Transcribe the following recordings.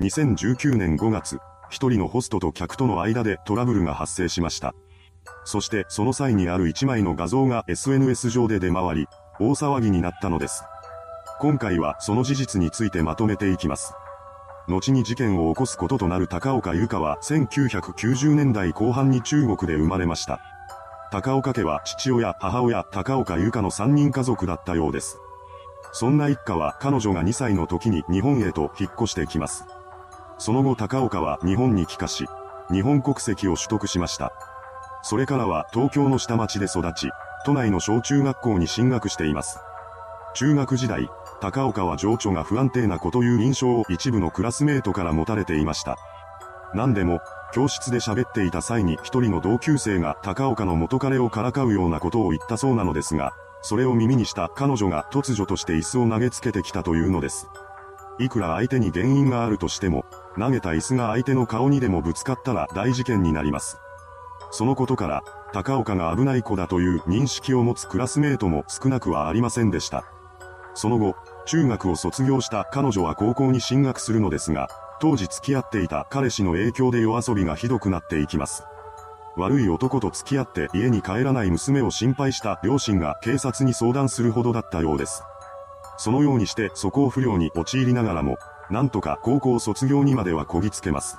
2019年5月、一人のホストと客との間でトラブルが発生しました。そしてその際にある一枚の画像が SNS 上で出回り、大騒ぎになったのです。今回はその事実についてまとめていきます。後に事件を起こすこととなる高岡由香は1990年代後半に中国で生まれました。高岡家は父親、母親、高岡由香の3人家族だったようです。そんな一家は彼女が2歳の時に日本へと引っ越してきます。その後高岡は日本に帰化し、日本国籍を取得しました。それからは東京の下町で育ち、都内の小中学校に進学しています。中学時代、高岡は情緒が不安定な子という印象を一部のクラスメートから持たれていました。何でも、教室で喋っていた際に一人の同級生が高岡の元彼をからかうようなことを言ったそうなのですが、それを耳にした彼女が突如として椅子を投げつけてきたというのです。いくら相手に原因があるとしても、投げた椅子が相手の顔にでもぶつかったら大事件になります。そのことから、高岡が危ない子だという認識を持つクラスメートも少なくはありませんでした。その後、中学を卒業した彼女は高校に進学するのですが、当時付き合っていた彼氏の影響で夜遊びがひどくなっていきます。悪い男と付き合って家に帰らない娘を心配した両親が警察に相談するほどだったようです。そのようにして素行不良に陥りながらも、なんとか高校卒業にまではこぎつけます。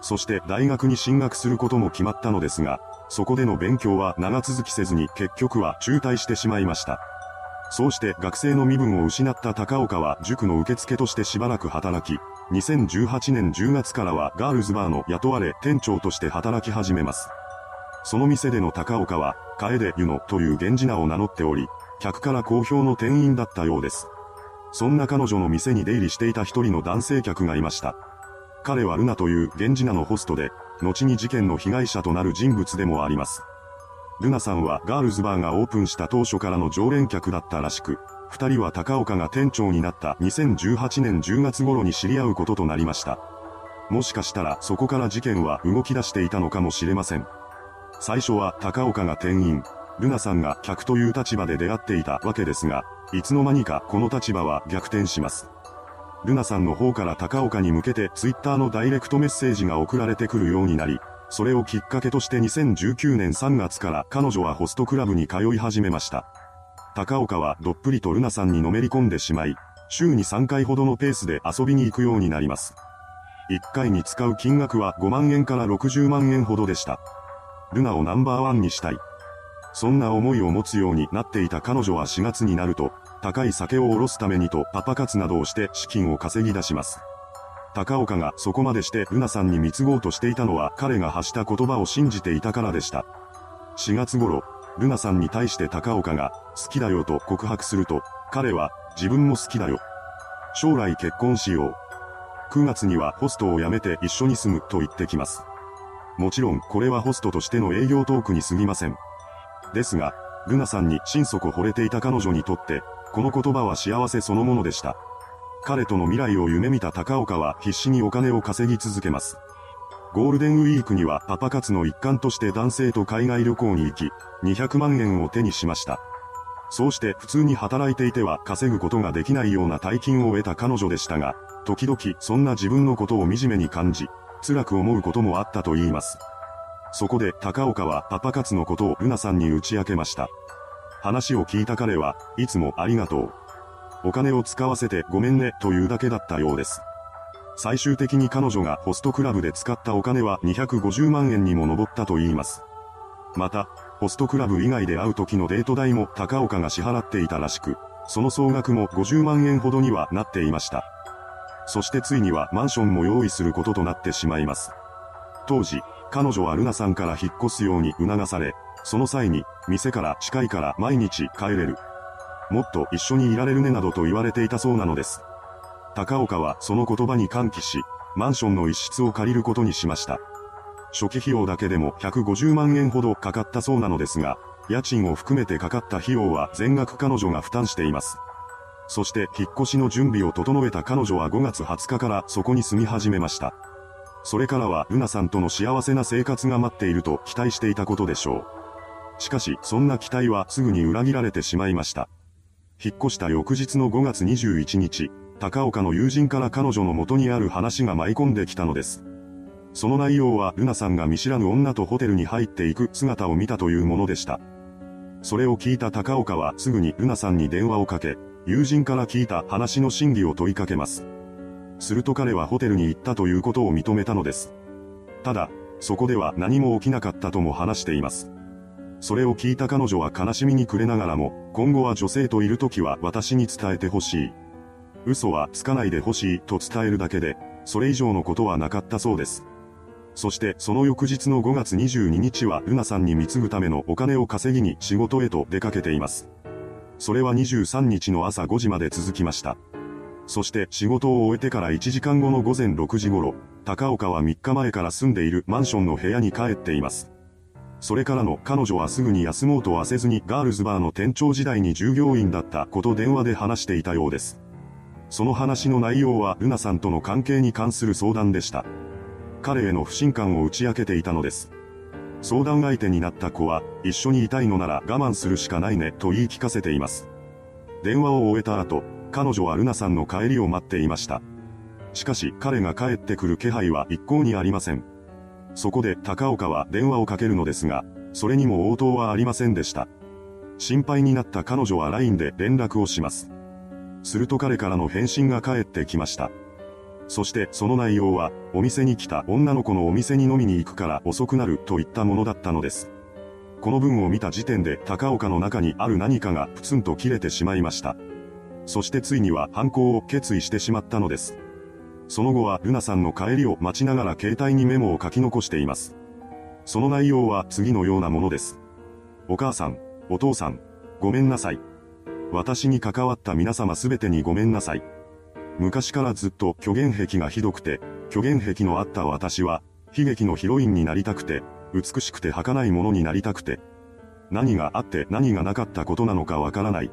そして大学に進学することも決まったのですが、そこでの勉強は長続きせずに結局は中退してしまいました。そうして学生の身分を失った高岡は塾の受付としてしばらく働き、2018年10月からはガールズバーの雇われ店長として働き始めます。その店での高岡は、楓湯野という源氏名を名乗っており、客から好評の店員だったようです。そんな彼女の店に出入りしていた一人の男性客がいました。彼はルナという源氏名のホストで、後に事件の被害者となる人物でもあります。ルナさんはガールズバーがオープンした当初からの常連客だったらしく、二人は高岡が店長になった2018年10月頃に知り合うこととなりました。もしかしたらそこから事件は動き出していたのかもしれません。最初は高岡が店員、ルナさんが客という立場で出会っていたわけですが、いつの間にかこの立場は逆転します。ルナさんの方から高岡に向けてツイッターのダイレクトメッセージが送られてくるようになり、それをきっかけとして2019年3月から彼女はホストクラブに通い始めました。高岡はどっぷりとルナさんにのめり込んでしまい、週に3回ほどのペースで遊びに行くようになります。1回に使う金額は5万円から60万円ほどでした。ルナをナンバーワンにしたい。そんな思いを持つようになっていた彼女は4月になると、高い酒を下ろすためにとパパ活などをして資金を稼ぎ出します。高岡がそこまでしてルナさんに貢ごうとしていたのは彼が発した言葉を信じていたからでした。4月頃、ルナさんに対して高岡が好きだよと告白すると、彼は自分も好きだよ。将来結婚しよう。9月にはホストを辞めて一緒に住むと言ってきます。もちろんこれはホストとしての営業トークに過ぎません。ですが、ルナさんに心底惚れていた彼女にとって、この言葉は幸せそのものでした。彼との未来を夢見た高岡は必死にお金を稼ぎ続けます。ゴールデンウィークにはパパ活の一環として男性と海外旅行に行き、200万円を手にしました。そうして普通に働いていては稼ぐことができないような大金を得た彼女でしたが、時々そんな自分のことを惨めに感じ、辛く思うこともあったと言います。そこで高岡はパパ活のことをルナさんに打ち明けました。話を聞いた彼はいつもありがとう。お金を使わせてごめんねというだけだったようです。最終的に彼女がホストクラブで使ったお金は250万円にも上ったと言います。また、ホストクラブ以外で会う時のデート代も高岡が支払っていたらしく、その総額も50万円ほどにはなっていました。そしてついにはマンションも用意することとなってしまいます。当時、彼女はルナさんから引っ越すように促され、その際に、店から近いから毎日帰れる。もっと一緒にいられるねなどと言われていたそうなのです。高岡はその言葉に歓喜し、マンションの一室を借りることにしました。初期費用だけでも150万円ほどかかったそうなのですが、家賃を含めてかかった費用は全額彼女が負担しています。そして引っ越しの準備を整えた彼女は5月20日からそこに住み始めました。それからはルナさんとの幸せな生活が待っていると期待していたことでしょう。しかし、そんな期待はすぐに裏切られてしまいました。引っ越した翌日の5月21日、高岡の友人から彼女の元にある話が舞い込んできたのです。その内容はルナさんが見知らぬ女とホテルに入っていく姿を見たというものでした。それを聞いた高岡はすぐにルナさんに電話をかけ、友人から聞いた話の真偽を問いかけます。すると彼はホテルに行ったということを認めたのです。ただ、そこでは何も起きなかったとも話しています。それを聞いた彼女は悲しみに暮れながらも、今後は女性といる時は私に伝えてほしい。嘘はつかないでほしいと伝えるだけで、それ以上のことはなかったそうです。そしてその翌日の5月22日はルナさんに貢ぐためのお金を稼ぎに仕事へと出かけています。それは23日の朝5時まで続きました。そして仕事を終えてから1時間後の午前6時頃、高岡は3日前から住んでいるマンションの部屋に帰っています。それからの彼女はすぐに休もうとはせずにガールズバーの店長時代に従業員だったこと電話で話していたようです。その話の内容はルナさんとの関係に関する相談でした。彼への不信感を打ち明けていたのです。相談相手になった子は、一緒にいたいのなら我慢するしかないねと言い聞かせています。電話を終えた後、彼女はルナさんの帰りを待っていました。しかし彼が帰ってくる気配は一向にありません。そこで高岡は電話をかけるのですが、それにも応答はありませんでした。心配になった彼女は LINE で連絡をします。すると彼からの返信が返ってきました。そしてその内容は、お店に来た女の子のお店に飲みに行くから遅くなるといったものだったのです。この文を見た時点で高岡の中にある何かがプツンと切れてしまいました。そしてついには犯行を決意してしまったのです。その後はルナさんの帰りを待ちながら携帯にメモを書き残しています。その内容は次のようなものです。お母さん、お父さん、ごめんなさい。私に関わった皆様すべてにごめんなさい。昔からずっと虚言癖がひどくて、虚言癖のあった私は、悲劇のヒロインになりたくて、美しくて儚いものになりたくて、何があって何がなかったことなのかわからない。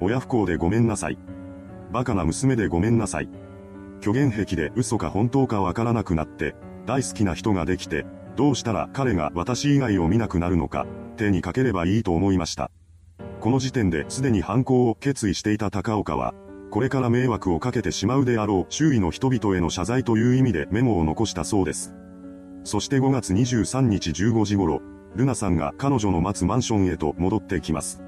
親不幸でごめんなさい。バカな娘でごめんなさい。虚言癖で嘘か本当かわからなくなって、大好きな人ができて、どうしたら彼が私以外を見なくなるのか、手にかければいいと思いました。この時点ですでに犯行を決意していた高岡は、これから迷惑をかけてしまうであろう周囲の人々への謝罪という意味でメモを残したそうです。そして5月23日15時頃、ルナさんが彼女の待つマンションへと戻ってきます。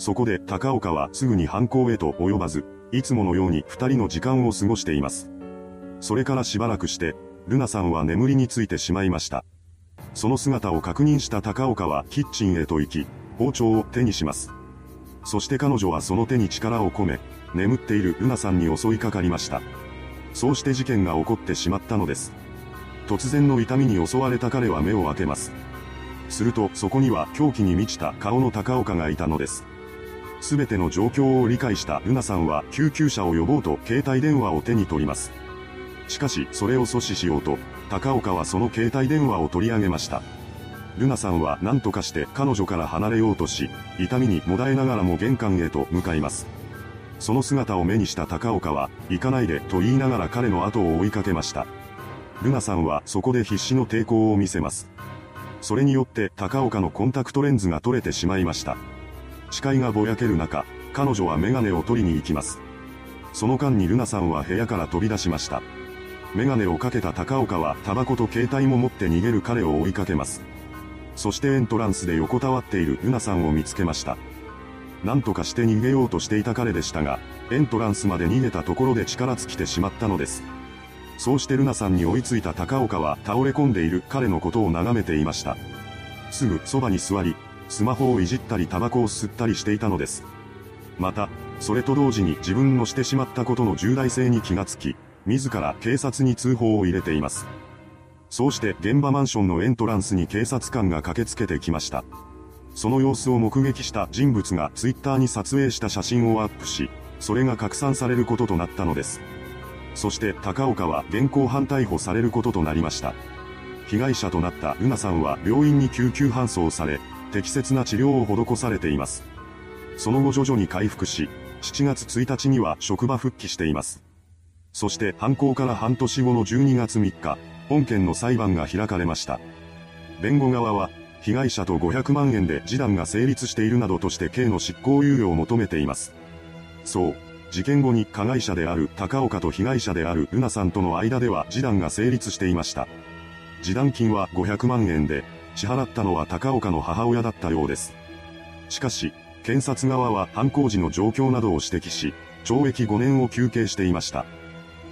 そこで高岡はすぐに犯行へと及ばず、いつものように二人の時間を過ごしています。それからしばらくして、ルナさんは眠りについてしまいました。その姿を確認した高岡はキッチンへと行き、包丁を手にします。そして彼女はその手に力を込め、眠っているルナさんに襲いかかりました。そうして事件が起こってしまったのです。突然の痛みに襲われた彼は目を開けます。するとそこには狂気に満ちた顔の高岡がいたのです。すべての状況を理解したルナさんは救急車を呼ぼうと携帯電話を手に取ります。しかしそれを阻止しようと、高岡はその携帯電話を取り上げました。ルナさんは何とかして彼女から離れようとし、痛みにもだえながらも玄関へと向かいます。その姿を目にした高岡は、行かないでと言いながら彼の後を追いかけました。ルナさんはそこで必死の抵抗を見せます。それによって高岡のコンタクトレンズが取れてしまいました。視界がぼやける中、彼女はメガネを取りに行きます。その間にルナさんは部屋から飛び出しました。メガネをかけた高岡はタバコと携帯も持って逃げる彼を追いかけます。そしてエントランスで横たわっているルナさんを見つけました。何とかして逃げようとしていた彼でしたが、エントランスまで逃げたところで力尽きてしまったのです。そうしてルナさんに追いついた高岡は倒れ込んでいる彼のことを眺めていました。すぐそばに座り、スマホをいじったりタバコを吸ったりしていたのです。また、それと同時に自分のしてしまったことの重大性に気がつき、自ら警察に通報を入れています。そうして現場マンションのエントランスに警察官が駆けつけてきました。その様子を目撃した人物がツイッターに撮影した写真をアップし、それが拡散されることとなったのです。そして高岡は現行犯逮捕されることとなりました。被害者となったルナさんは病院に救急搬送され、適切な治療を施されています。その後徐々に回復し、7月1日には職場復帰しています。そして犯行から半年後の12月3日、本件の裁判が開かれました。弁護側は、被害者と500万円で示談が成立しているなどとして刑の執行猶予を求めています。そう、事件後に加害者である高岡と被害者であるルナさんとの間では示談が成立していました。示談金は500万円で、支払ったのは高岡の母親だったようです。しかし、検察側は犯行時の状況などを指摘し、懲役5年を求刑していました。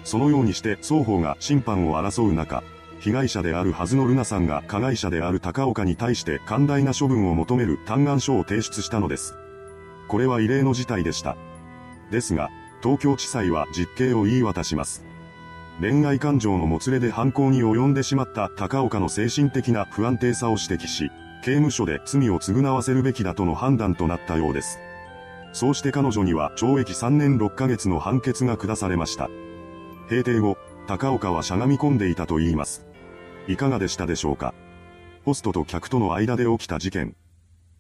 そのようにして双方が審判を争う中、被害者であるはずのルナさんが加害者である高岡に対して寛大な処分を求める嘆願書を提出したのです。これは異例の事態でした。ですが、東京地裁は実刑を言い渡します。恋愛感情のもつれで犯行に及んでしまった高岡の精神的な不安定さを指摘し、刑務所で罪を償わせるべきだとの判断となったようです。そうして彼女には懲役3年6ヶ月の判決が下されました。閉廷後、高岡はしゃがみ込んでいたと言います。いかがでしたでしょうかホストと客との間で起きた事件。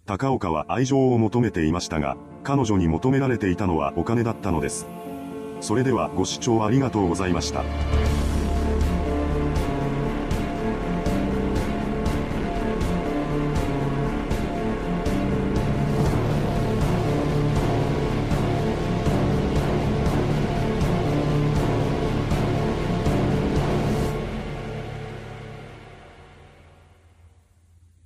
高岡は愛情を求めていましたが、彼女に求められていたのはお金だったのです。それではご視聴ありがとうございました。